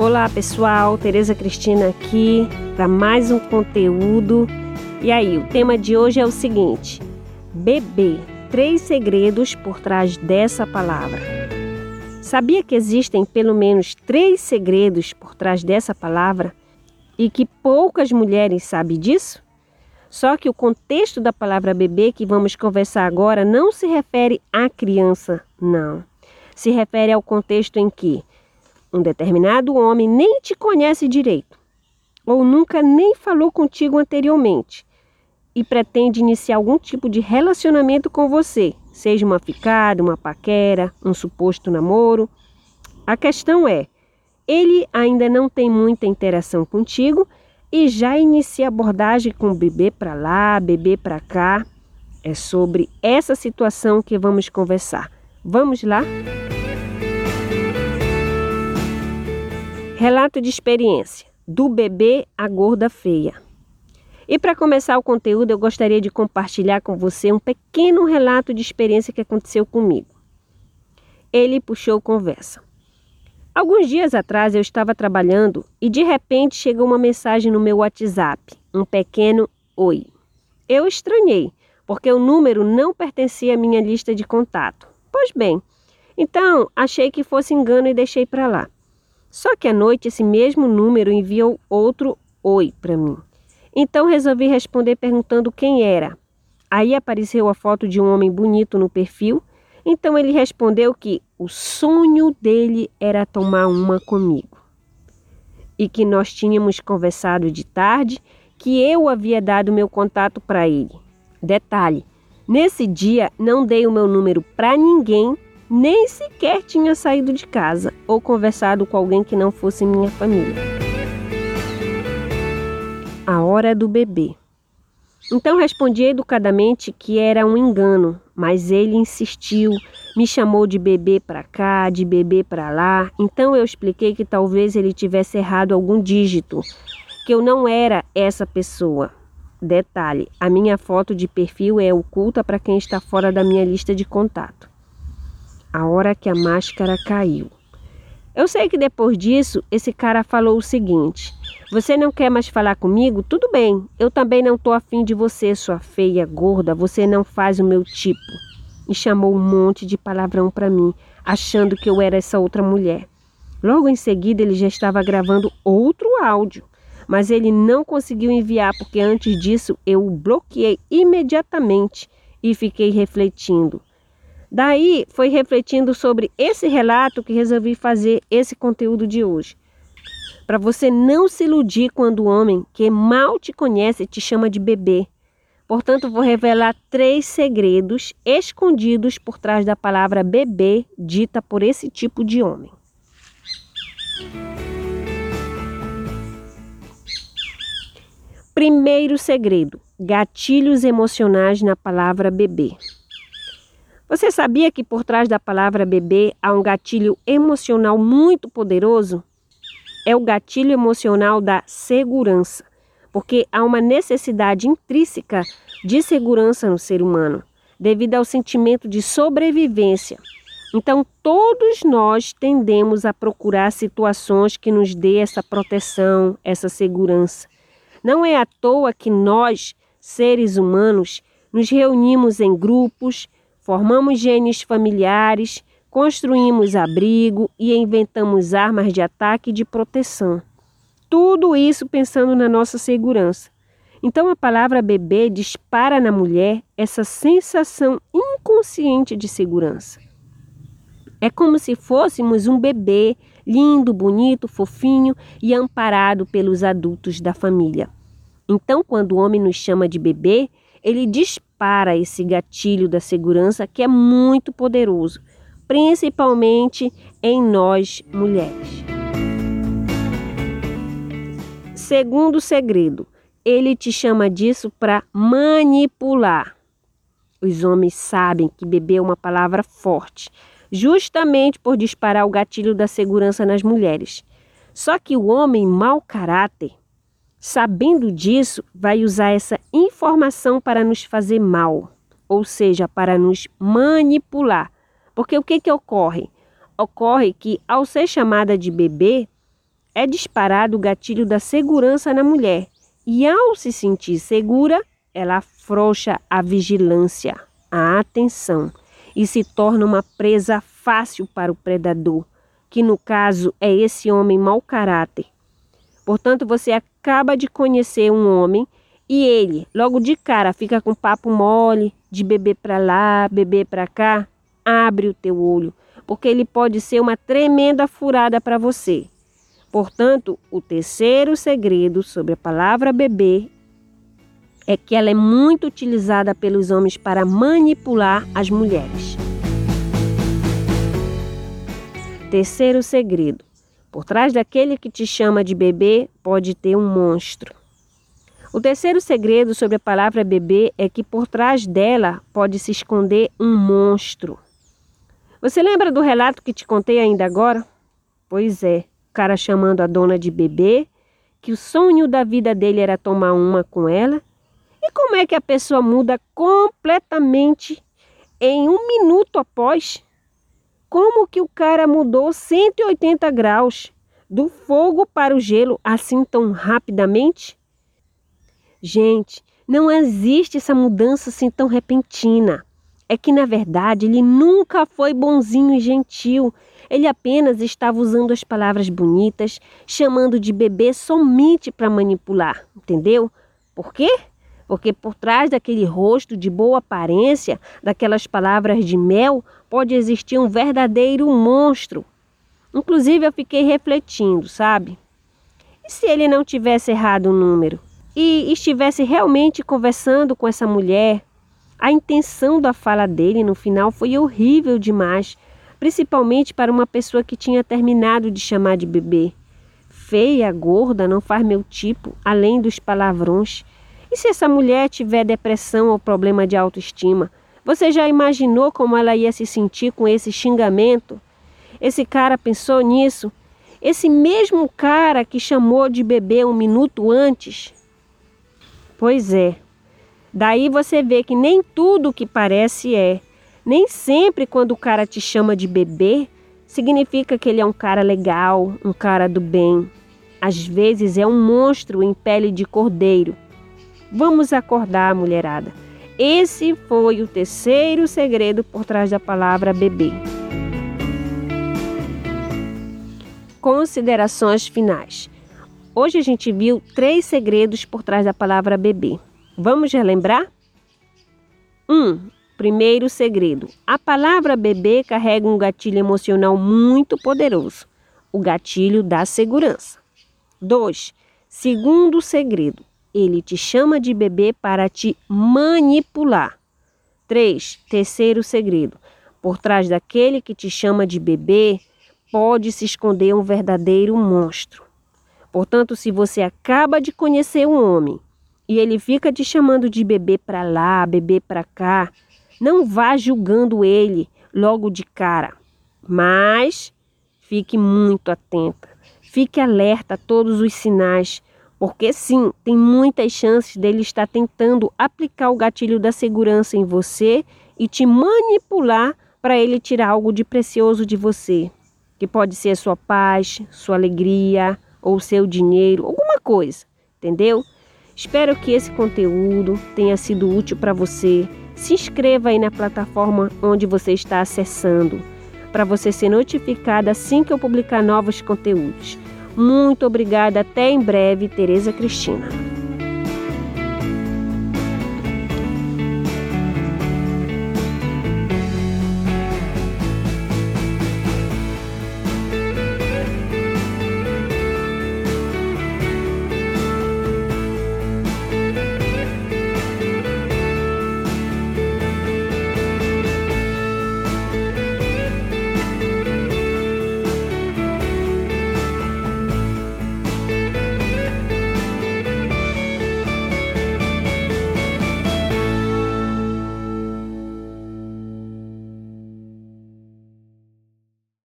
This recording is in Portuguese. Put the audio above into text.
Olá pessoal, Tereza Cristina aqui para mais um conteúdo. E aí, o tema de hoje é o seguinte: bebê, três segredos por trás dessa palavra. Sabia que existem pelo menos três segredos por trás dessa palavra e que poucas mulheres sabem disso? Só que o contexto da palavra bebê que vamos conversar agora não se refere à criança, não. Se refere ao contexto em que um determinado homem nem te conhece direito, ou nunca nem falou contigo anteriormente, e pretende iniciar algum tipo de relacionamento com você, seja uma ficada, uma paquera, um suposto namoro. A questão é, ele ainda não tem muita interação contigo e já inicia abordagem com bebê para lá, bebê para cá. É sobre essa situação que vamos conversar. Vamos lá? Relato de experiência: do bebê à gorda feia. E para começar o conteúdo, eu gostaria de compartilhar com você um pequeno relato de experiência que aconteceu comigo. Ele puxou conversa. Alguns dias atrás eu estava trabalhando e de repente chegou uma mensagem no meu WhatsApp, um pequeno oi. Eu estranhei, porque o número não pertencia à minha lista de contato. Pois bem, então achei que fosse engano e deixei para lá. Só que à noite esse mesmo número enviou outro oi para mim. Então resolvi responder perguntando quem era. Aí apareceu a foto de um homem bonito no perfil. Então ele respondeu que o sonho dele era tomar uma comigo. E que nós tínhamos conversado de tarde, que eu havia dado meu contato para ele. Detalhe: nesse dia não dei o meu número para ninguém nem sequer tinha saído de casa ou conversado com alguém que não fosse minha família. A hora do bebê. Então respondi educadamente que era um engano, mas ele insistiu, me chamou de bebê para cá, de bebê para lá. Então eu expliquei que talvez ele tivesse errado algum dígito, que eu não era essa pessoa. Detalhe: a minha foto de perfil é oculta para quem está fora da minha lista de contato a hora que a máscara caiu. Eu sei que depois disso, esse cara falou o seguinte: Você não quer mais falar comigo? Tudo bem, eu também não tô afim de você, sua feia, gorda, você não faz o meu tipo. E chamou um monte de palavrão para mim, achando que eu era essa outra mulher. Logo em seguida, ele já estava gravando outro áudio, mas ele não conseguiu enviar porque antes disso eu o bloqueei imediatamente e fiquei refletindo. Daí foi refletindo sobre esse relato que resolvi fazer esse conteúdo de hoje. Para você não se iludir quando o homem que mal te conhece te chama de bebê. Portanto, vou revelar três segredos escondidos por trás da palavra bebê dita por esse tipo de homem. Primeiro segredo: gatilhos emocionais na palavra bebê. Você sabia que por trás da palavra bebê há um gatilho emocional muito poderoso? É o gatilho emocional da segurança, porque há uma necessidade intrínseca de segurança no ser humano, devido ao sentimento de sobrevivência. Então, todos nós tendemos a procurar situações que nos dê essa proteção, essa segurança. Não é à toa que nós, seres humanos, nos reunimos em grupos, Formamos genes familiares, construímos abrigo e inventamos armas de ataque e de proteção. Tudo isso pensando na nossa segurança. Então a palavra bebê dispara na mulher essa sensação inconsciente de segurança. É como se fôssemos um bebê lindo, bonito, fofinho e amparado pelos adultos da família. Então, quando o homem nos chama de bebê, ele dispara esse gatilho da segurança que é muito poderoso, principalmente em nós mulheres. Segundo segredo, ele te chama disso para manipular. Os homens sabem que beber é uma palavra forte, justamente por disparar o gatilho da segurança nas mulheres. Só que o homem mau caráter sabendo disso, vai usar essa informação para nos fazer mal, ou seja, para nos manipular. Porque o que, que ocorre? Ocorre que, ao ser chamada de bebê, é disparado o gatilho da segurança na mulher. E ao se sentir segura, ela afrouxa a vigilância, a atenção e se torna uma presa fácil para o predador, que no caso é esse homem mau caráter. Portanto, você acaba de conhecer um homem e ele, logo de cara, fica com papo mole, de beber para lá, beber para cá. Abre o teu olho, porque ele pode ser uma tremenda furada para você. Portanto, o terceiro segredo sobre a palavra beber é que ela é muito utilizada pelos homens para manipular as mulheres. Terceiro segredo: por trás daquele que te chama de bebê pode ter um monstro. O terceiro segredo sobre a palavra bebê é que por trás dela pode se esconder um monstro. Você lembra do relato que te contei ainda agora? Pois é, o cara chamando a dona de bebê, que o sonho da vida dele era tomar uma com ela. E como é que a pessoa muda completamente em um minuto após? Como que o cara mudou 180 graus do fogo para o gelo assim tão rapidamente? Gente, não existe essa mudança assim tão repentina. É que na verdade ele nunca foi bonzinho e gentil. Ele apenas estava usando as palavras bonitas, chamando de bebê somente para manipular, entendeu? Por quê? Porque por trás daquele rosto de boa aparência, daquelas palavras de mel, pode existir um verdadeiro monstro. Inclusive eu fiquei refletindo, sabe? E se ele não tivesse errado o número? e estivesse realmente conversando com essa mulher, a intenção da fala dele no final foi horrível demais, principalmente para uma pessoa que tinha terminado de chamar de bebê. Feia, gorda, não faz meu tipo, além dos palavrões. E se essa mulher tiver depressão ou problema de autoestima? Você já imaginou como ela ia se sentir com esse xingamento? Esse cara pensou nisso? Esse mesmo cara que chamou de bebê um minuto antes Pois é. Daí você vê que nem tudo que parece é. Nem sempre quando o cara te chama de bebê, significa que ele é um cara legal, um cara do bem. Às vezes é um monstro em pele de cordeiro. Vamos acordar, mulherada. Esse foi o terceiro segredo por trás da palavra bebê. Considerações finais. Hoje a gente viu três segredos por trás da palavra bebê. Vamos relembrar? 1. Um, primeiro segredo: a palavra bebê carrega um gatilho emocional muito poderoso o gatilho da segurança. 2. Segundo segredo: ele te chama de bebê para te manipular. 3. Terceiro segredo: por trás daquele que te chama de bebê pode se esconder um verdadeiro monstro. Portanto, se você acaba de conhecer um homem e ele fica te chamando de bebê para lá, bebê para cá, não vá julgando ele logo de cara, mas fique muito atenta. Fique alerta a todos os sinais, porque sim, tem muitas chances dele estar tentando aplicar o gatilho da segurança em você e te manipular para ele tirar algo de precioso de você, que pode ser sua paz, sua alegria, ou seu dinheiro, alguma coisa, entendeu? Espero que esse conteúdo tenha sido útil para você. Se inscreva aí na plataforma onde você está acessando, para você ser notificada assim que eu publicar novos conteúdos. Muito obrigada, até em breve, Tereza Cristina.